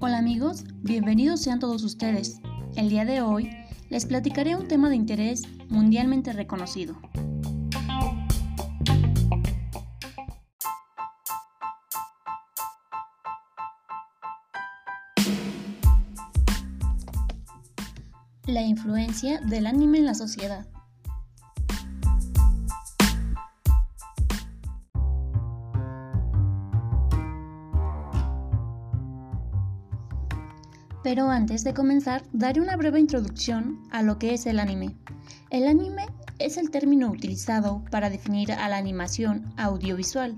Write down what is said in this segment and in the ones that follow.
Hola amigos, bienvenidos sean todos ustedes. El día de hoy les platicaré un tema de interés mundialmente reconocido. La influencia del anime en la sociedad. Pero antes de comenzar, daré una breve introducción a lo que es el anime. El anime es el término utilizado para definir a la animación audiovisual.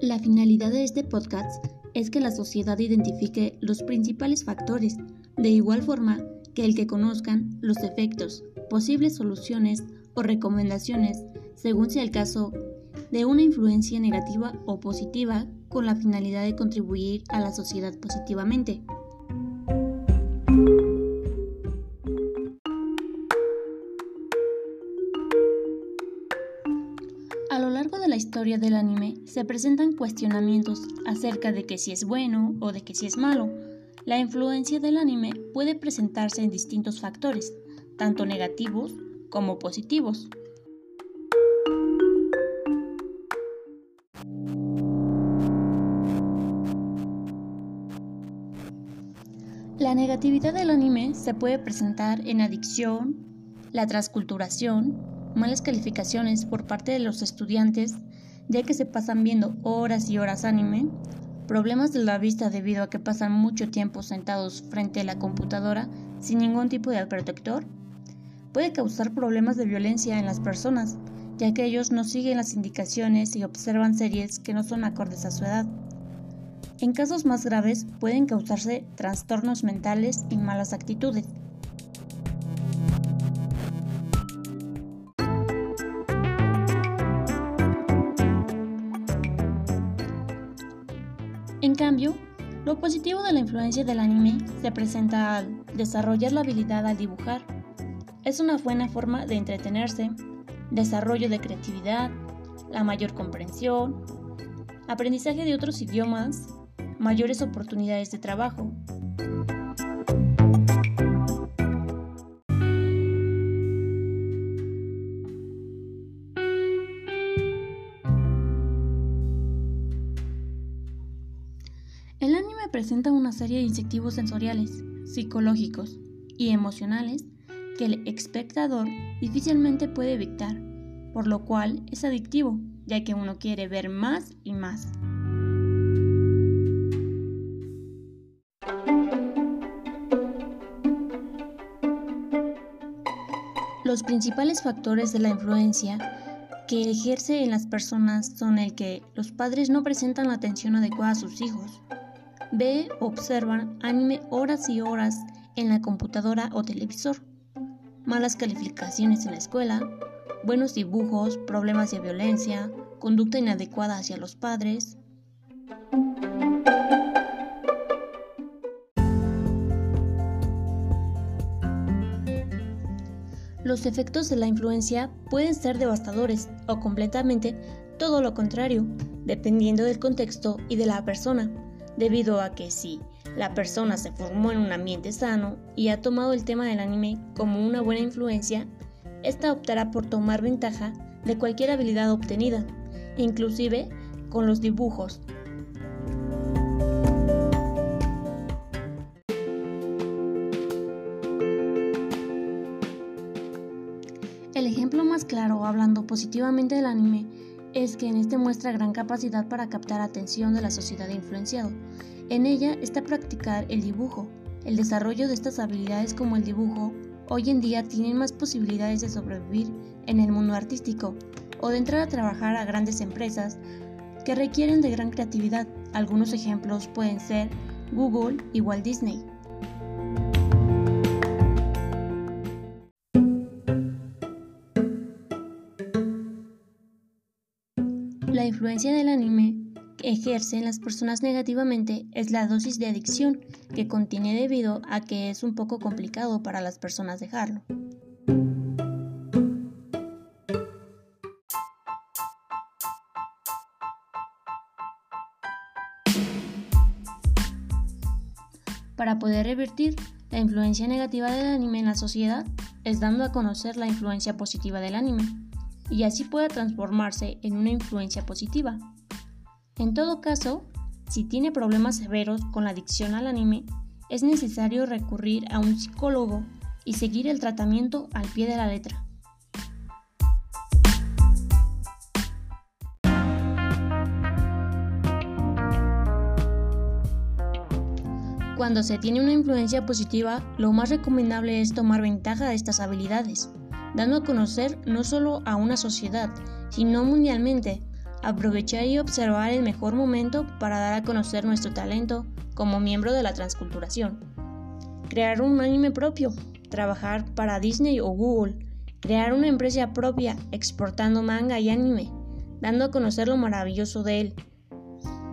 La finalidad de este podcast es que la sociedad identifique los principales factores, de igual forma que el que conozcan los efectos, posibles soluciones o recomendaciones, según sea el caso, de una influencia negativa o positiva con la finalidad de contribuir a la sociedad positivamente. A lo largo de la historia del anime se presentan cuestionamientos acerca de que si es bueno o de que si es malo. La influencia del anime puede presentarse en distintos factores, tanto negativos como positivos. La negatividad del anime se puede presentar en adicción, la transculturación, malas calificaciones por parte de los estudiantes, ya que se pasan viendo horas y horas anime, problemas de la vista debido a que pasan mucho tiempo sentados frente a la computadora sin ningún tipo de protector, puede causar problemas de violencia en las personas, ya que ellos no siguen las indicaciones y observan series que no son acordes a su edad. En casos más graves pueden causarse trastornos mentales y malas actitudes. En cambio, lo positivo de la influencia del anime se presenta al desarrollar la habilidad al dibujar, es una buena forma de entretenerse, desarrollo de creatividad, la mayor comprensión, aprendizaje de otros idiomas, mayores oportunidades de trabajo. El anime presenta una serie de incentivos sensoriales, psicológicos y emocionales que el espectador difícilmente puede evitar, por lo cual es adictivo, ya que uno quiere ver más y más. Los principales factores de la influencia que ejerce en las personas son el que los padres no presentan la atención adecuada a sus hijos, ve observan anime horas y horas en la computadora o televisor, malas calificaciones en la escuela, buenos dibujos, problemas de violencia, conducta inadecuada hacia los padres. Los efectos de la influencia pueden ser devastadores o completamente todo lo contrario, dependiendo del contexto y de la persona, debido a que si la persona se formó en un ambiente sano y ha tomado el tema del anime como una buena influencia, esta optará por tomar ventaja de cualquier habilidad obtenida, inclusive con los dibujos. El ejemplo más claro hablando positivamente del anime es que en este muestra gran capacidad para captar atención de la sociedad influenciado, en ella está practicar el dibujo. El desarrollo de estas habilidades como el dibujo hoy en día tienen más posibilidades de sobrevivir en el mundo artístico o de entrar a trabajar a grandes empresas que requieren de gran creatividad. Algunos ejemplos pueden ser Google y Walt Disney. La influencia del anime ejerce en las personas negativamente es la dosis de adicción que contiene debido a que es un poco complicado para las personas dejarlo. Para poder revertir la influencia negativa del anime en la sociedad es dando a conocer la influencia positiva del anime y así pueda transformarse en una influencia positiva. En todo caso, si tiene problemas severos con la adicción al anime, es necesario recurrir a un psicólogo y seguir el tratamiento al pie de la letra. Cuando se tiene una influencia positiva, lo más recomendable es tomar ventaja de estas habilidades, dando a conocer no solo a una sociedad, sino mundialmente, aprovechar y observar el mejor momento para dar a conocer nuestro talento como miembro de la transculturación. Crear un anime propio, trabajar para Disney o Google, crear una empresa propia exportando manga y anime, dando a conocer lo maravilloso de él.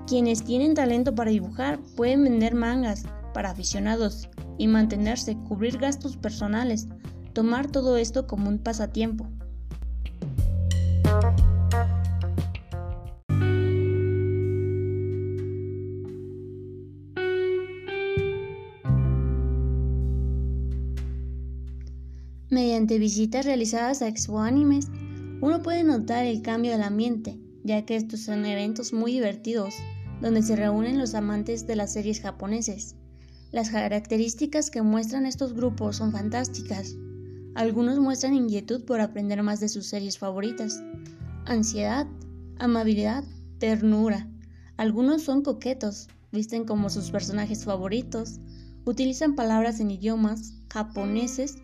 Quienes tienen talento para dibujar pueden vender mangas, para aficionados y mantenerse, cubrir gastos personales, tomar todo esto como un pasatiempo. Mediante visitas realizadas a Expo Animes, uno puede notar el cambio del ambiente, ya que estos son eventos muy divertidos, donde se reúnen los amantes de las series japoneses. Las características que muestran estos grupos son fantásticas. Algunos muestran inquietud por aprender más de sus series favoritas, ansiedad, amabilidad, ternura. Algunos son coquetos, visten como sus personajes favoritos, utilizan palabras en idiomas japoneses,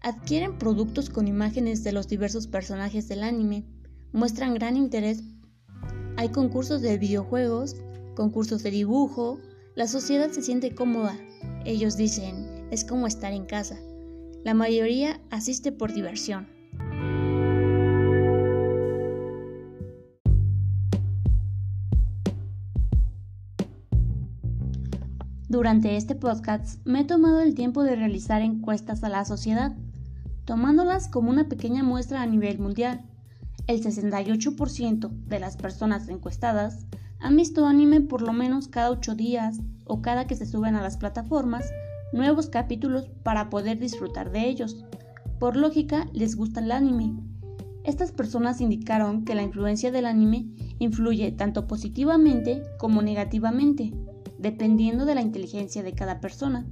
adquieren productos con imágenes de los diversos personajes del anime, muestran gran interés. Hay concursos de videojuegos, concursos de dibujo, la sociedad se siente cómoda. Ellos dicen, es como estar en casa. La mayoría asiste por diversión. Durante este podcast me he tomado el tiempo de realizar encuestas a la sociedad, tomándolas como una pequeña muestra a nivel mundial. El 68% de las personas encuestadas han visto anime por lo menos cada 8 días o cada que se suben a las plataformas nuevos capítulos para poder disfrutar de ellos. Por lógica, les gusta el anime. Estas personas indicaron que la influencia del anime influye tanto positivamente como negativamente, dependiendo de la inteligencia de cada persona.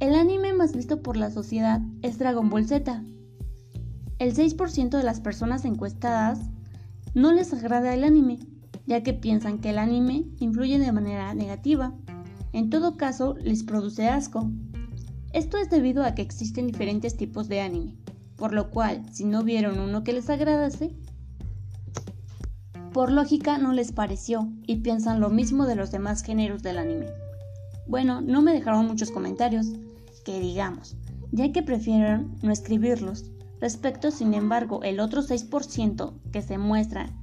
El anime más visto por la sociedad es Dragon Ball Z. El 6% de las personas encuestadas no les agrada el anime, ya que piensan que el anime influye de manera negativa. En todo caso, les produce asco. Esto es debido a que existen diferentes tipos de anime, por lo cual, si no vieron uno que les agradase, por lógica no les pareció y piensan lo mismo de los demás géneros del anime. Bueno, no me dejaron muchos comentarios, que digamos, ya que prefirieron no escribirlos. Respecto, sin embargo, el otro 6% que se muestra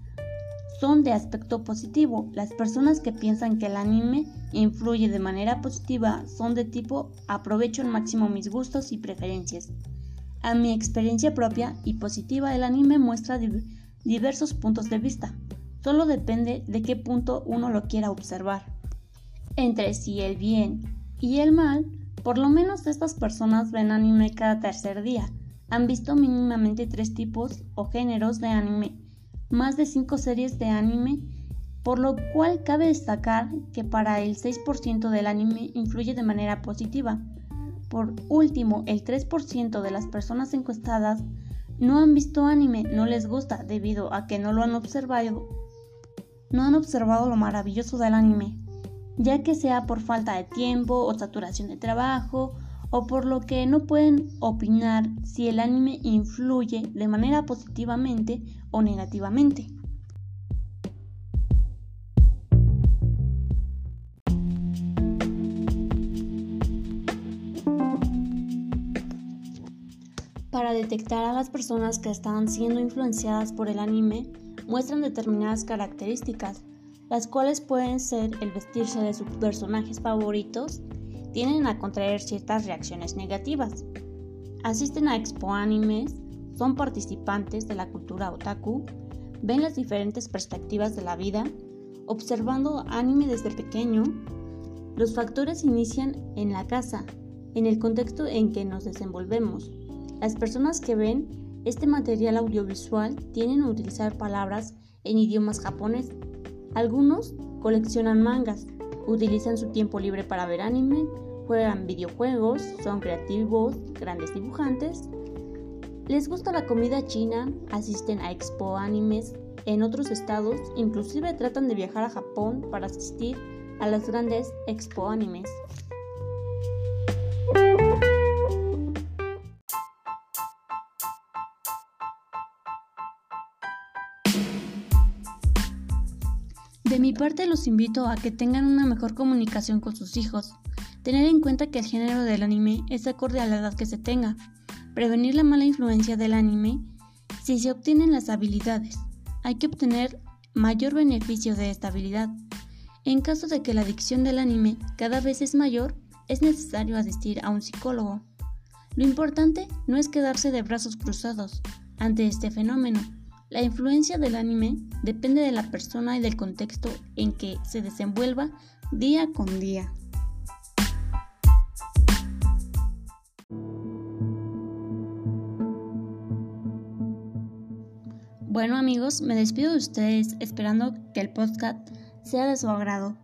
son de aspecto positivo. Las personas que piensan que el anime influye de manera positiva son de tipo aprovecho al máximo mis gustos y preferencias. A mi experiencia propia y positiva el anime muestra diversos puntos de vista. Solo depende de qué punto uno lo quiera observar. Entre si el bien y el mal, por lo menos estas personas ven anime cada tercer día. Han visto mínimamente tres tipos o géneros de anime más de 5 series de anime, por lo cual cabe destacar que para el 6% del anime influye de manera positiva. Por último, el 3% de las personas encuestadas no han visto anime, no les gusta debido a que no lo han observado, no han observado lo maravilloso del anime, ya que sea por falta de tiempo o saturación de trabajo o por lo que no pueden opinar si el anime influye de manera positivamente o negativamente. Para detectar a las personas que están siendo influenciadas por el anime, muestran determinadas características. Las cuales pueden ser el vestirse de sus personajes favoritos, tienden a contraer ciertas reacciones negativas. Asisten a expo animes, son participantes de la cultura otaku, ven las diferentes perspectivas de la vida, observando anime desde pequeño. Los factores inician en la casa, en el contexto en que nos desenvolvemos. Las personas que ven este material audiovisual tienen a utilizar palabras en idiomas japonés. Algunos coleccionan mangas, utilizan su tiempo libre para ver anime, juegan videojuegos, son creativos, grandes dibujantes. Les gusta la comida china, asisten a expo animes en otros estados, inclusive tratan de viajar a Japón para asistir a las grandes expo animes. Parte los invito a que tengan una mejor comunicación con sus hijos, tener en cuenta que el género del anime es acorde a la edad que se tenga, prevenir la mala influencia del anime si se obtienen las habilidades. Hay que obtener mayor beneficio de esta habilidad. En caso de que la adicción del anime cada vez es mayor, es necesario asistir a un psicólogo. Lo importante no es quedarse de brazos cruzados ante este fenómeno, la influencia del anime depende de la persona y del contexto en que se desenvuelva día con día. Bueno amigos, me despido de ustedes esperando que el podcast sea de su agrado.